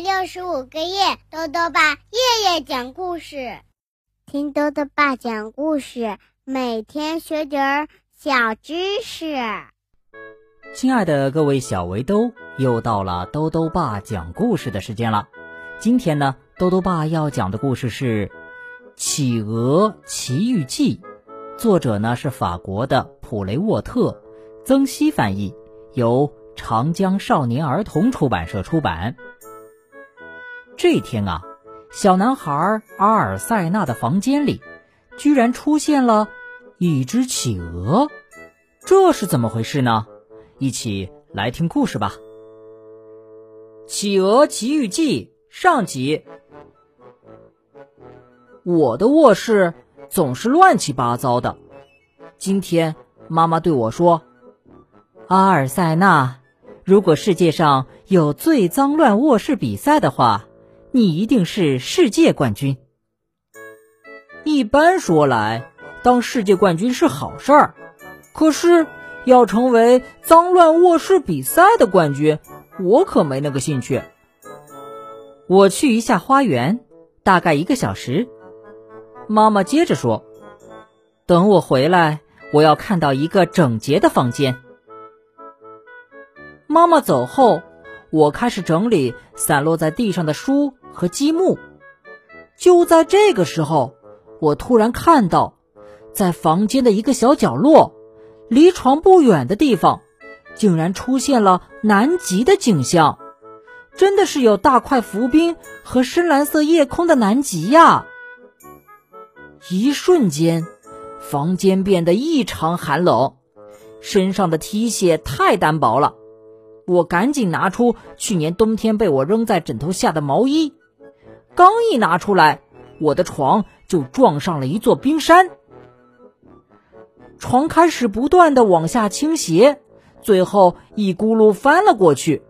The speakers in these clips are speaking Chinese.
六十五个夜，豆豆爸夜夜讲故事，听豆豆爸讲故事，每天学点儿小知识。亲爱的各位小围兜，又到了豆豆爸讲故事的时间了。今天呢，豆豆爸要讲的故事是《企鹅奇遇记》，作者呢是法国的普雷沃特，曾希翻译，由长江少年儿童出版社出版。这天啊，小男孩阿尔塞纳的房间里，居然出现了一只企鹅，这是怎么回事呢？一起来听故事吧，《企鹅奇遇记》上集。我的卧室总是乱七八糟的，今天妈妈对我说：“阿尔塞纳，如果世界上有最脏乱卧室比赛的话。”你一定是世界冠军。一般说来，当世界冠军是好事儿，可是要成为脏乱卧室比赛的冠军，我可没那个兴趣。我去一下花园，大概一个小时。妈妈接着说：“等我回来，我要看到一个整洁的房间。”妈妈走后，我开始整理散落在地上的书。和积木。就在这个时候，我突然看到，在房间的一个小角落，离床不远的地方，竟然出现了南极的景象。真的是有大块浮冰和深蓝色夜空的南极呀！一瞬间，房间变得异常寒冷，身上的 T 恤太单薄了。我赶紧拿出去年冬天被我扔在枕头下的毛衣。刚一拿出来，我的床就撞上了一座冰山，床开始不断的往下倾斜，最后一咕噜翻了过去，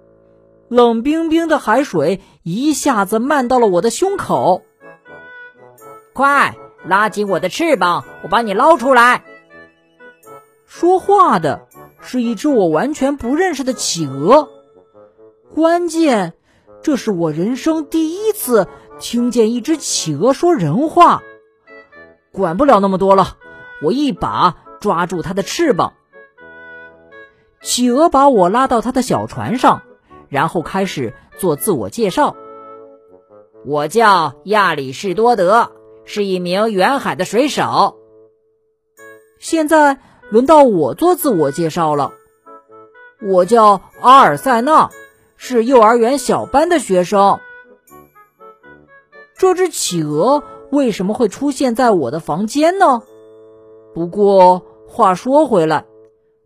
冷冰冰的海水一下子漫到了我的胸口。快拉紧我的翅膀，我把你捞出来！说话的是一只我完全不认识的企鹅，关键这是我人生第一次。听见一只企鹅说人话，管不了那么多了，我一把抓住它的翅膀。企鹅把我拉到他的小船上，然后开始做自我介绍。我叫亚里士多德，是一名远海的水手。现在轮到我做自我介绍了。我叫阿尔塞纳，是幼儿园小班的学生。这只企鹅为什么会出现在我的房间呢？不过话说回来，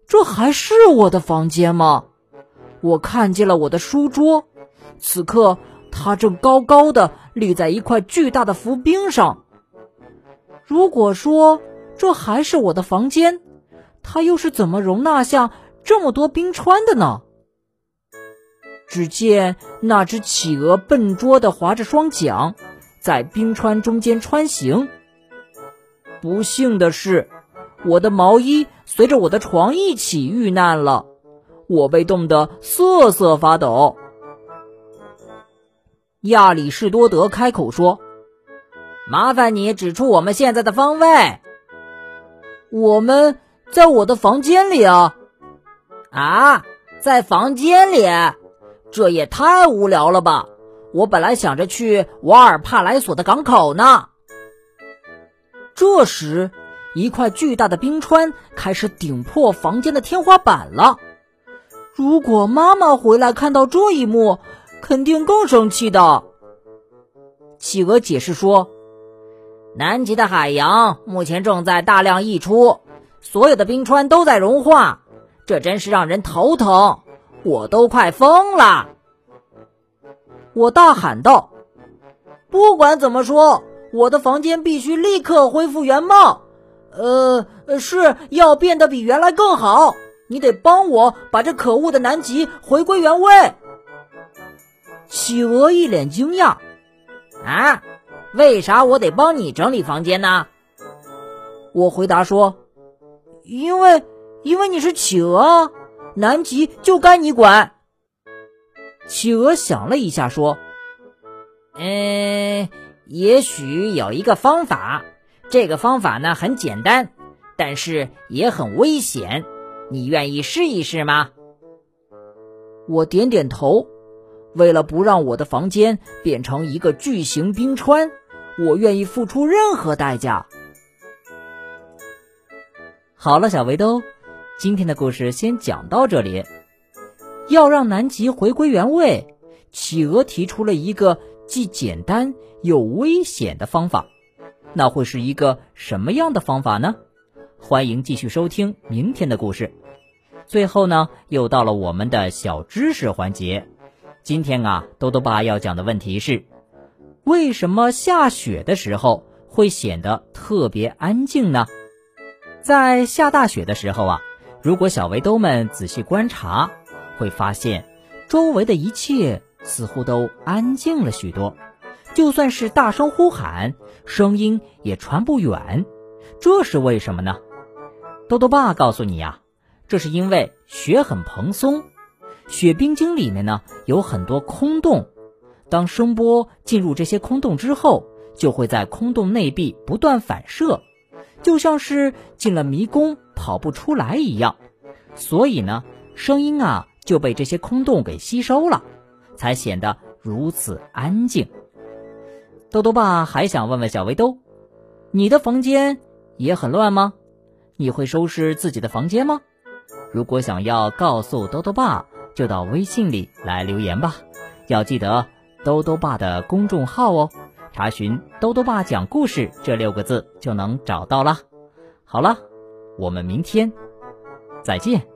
这还是我的房间吗？我看见了我的书桌，此刻它正高高的立在一块巨大的浮冰上。如果说这还是我的房间，它又是怎么容纳下这么多冰川的呢？只见那只企鹅笨拙的划着双桨。在冰川中间穿行。不幸的是，我的毛衣随着我的床一起遇难了，我被冻得瑟瑟发抖。亚里士多德开口说：“麻烦你指出我们现在的方位。”“我们在我的房间里啊！”“啊，在房间里？这也太无聊了吧！”我本来想着去瓦尔帕莱索的港口呢。这时，一块巨大的冰川开始顶破房间的天花板了。如果妈妈回来看到这一幕，肯定更生气的。企鹅解释说：“南极的海洋目前正在大量溢出，所有的冰川都在融化，这真是让人头疼，我都快疯了。”我大喊道：“不管怎么说，我的房间必须立刻恢复原貌。呃，是要变得比原来更好。你得帮我把这可恶的南极回归原位。”企鹅一脸惊讶：“啊，为啥我得帮你整理房间呢？”我回答说：“因为，因为你是企鹅，南极就该你管。”企鹅想了一下，说：“嗯，也许有一个方法，这个方法呢很简单，但是也很危险。你愿意试一试吗？我点点头。为了不让我的房间变成一个巨型冰川，我愿意付出任何代价。好了，小围兜，今天的故事先讲到这里。要让南极回归原位，企鹅提出了一个既简单又危险的方法。那会是一个什么样的方法呢？欢迎继续收听明天的故事。最后呢，又到了我们的小知识环节。今天啊，豆豆爸要讲的问题是：为什么下雪的时候会显得特别安静呢？在下大雪的时候啊，如果小围兜们仔细观察，会发现周围的一切似乎都安静了许多，就算是大声呼喊，声音也传不远。这是为什么呢？豆豆爸告诉你呀。这是因为雪很蓬松，雪冰晶里面呢有很多空洞，当声波进入这些空洞之后，就会在空洞内壁不断反射，就像是进了迷宫跑不出来一样，所以呢，声音啊就被这些空洞给吸收了，才显得如此安静。豆豆爸还想问问小围兜，你的房间也很乱吗？你会收拾自己的房间吗？如果想要告诉兜兜爸，就到微信里来留言吧。要记得兜兜爸的公众号哦，查询“兜兜爸讲故事”这六个字就能找到了。好了，我们明天再见。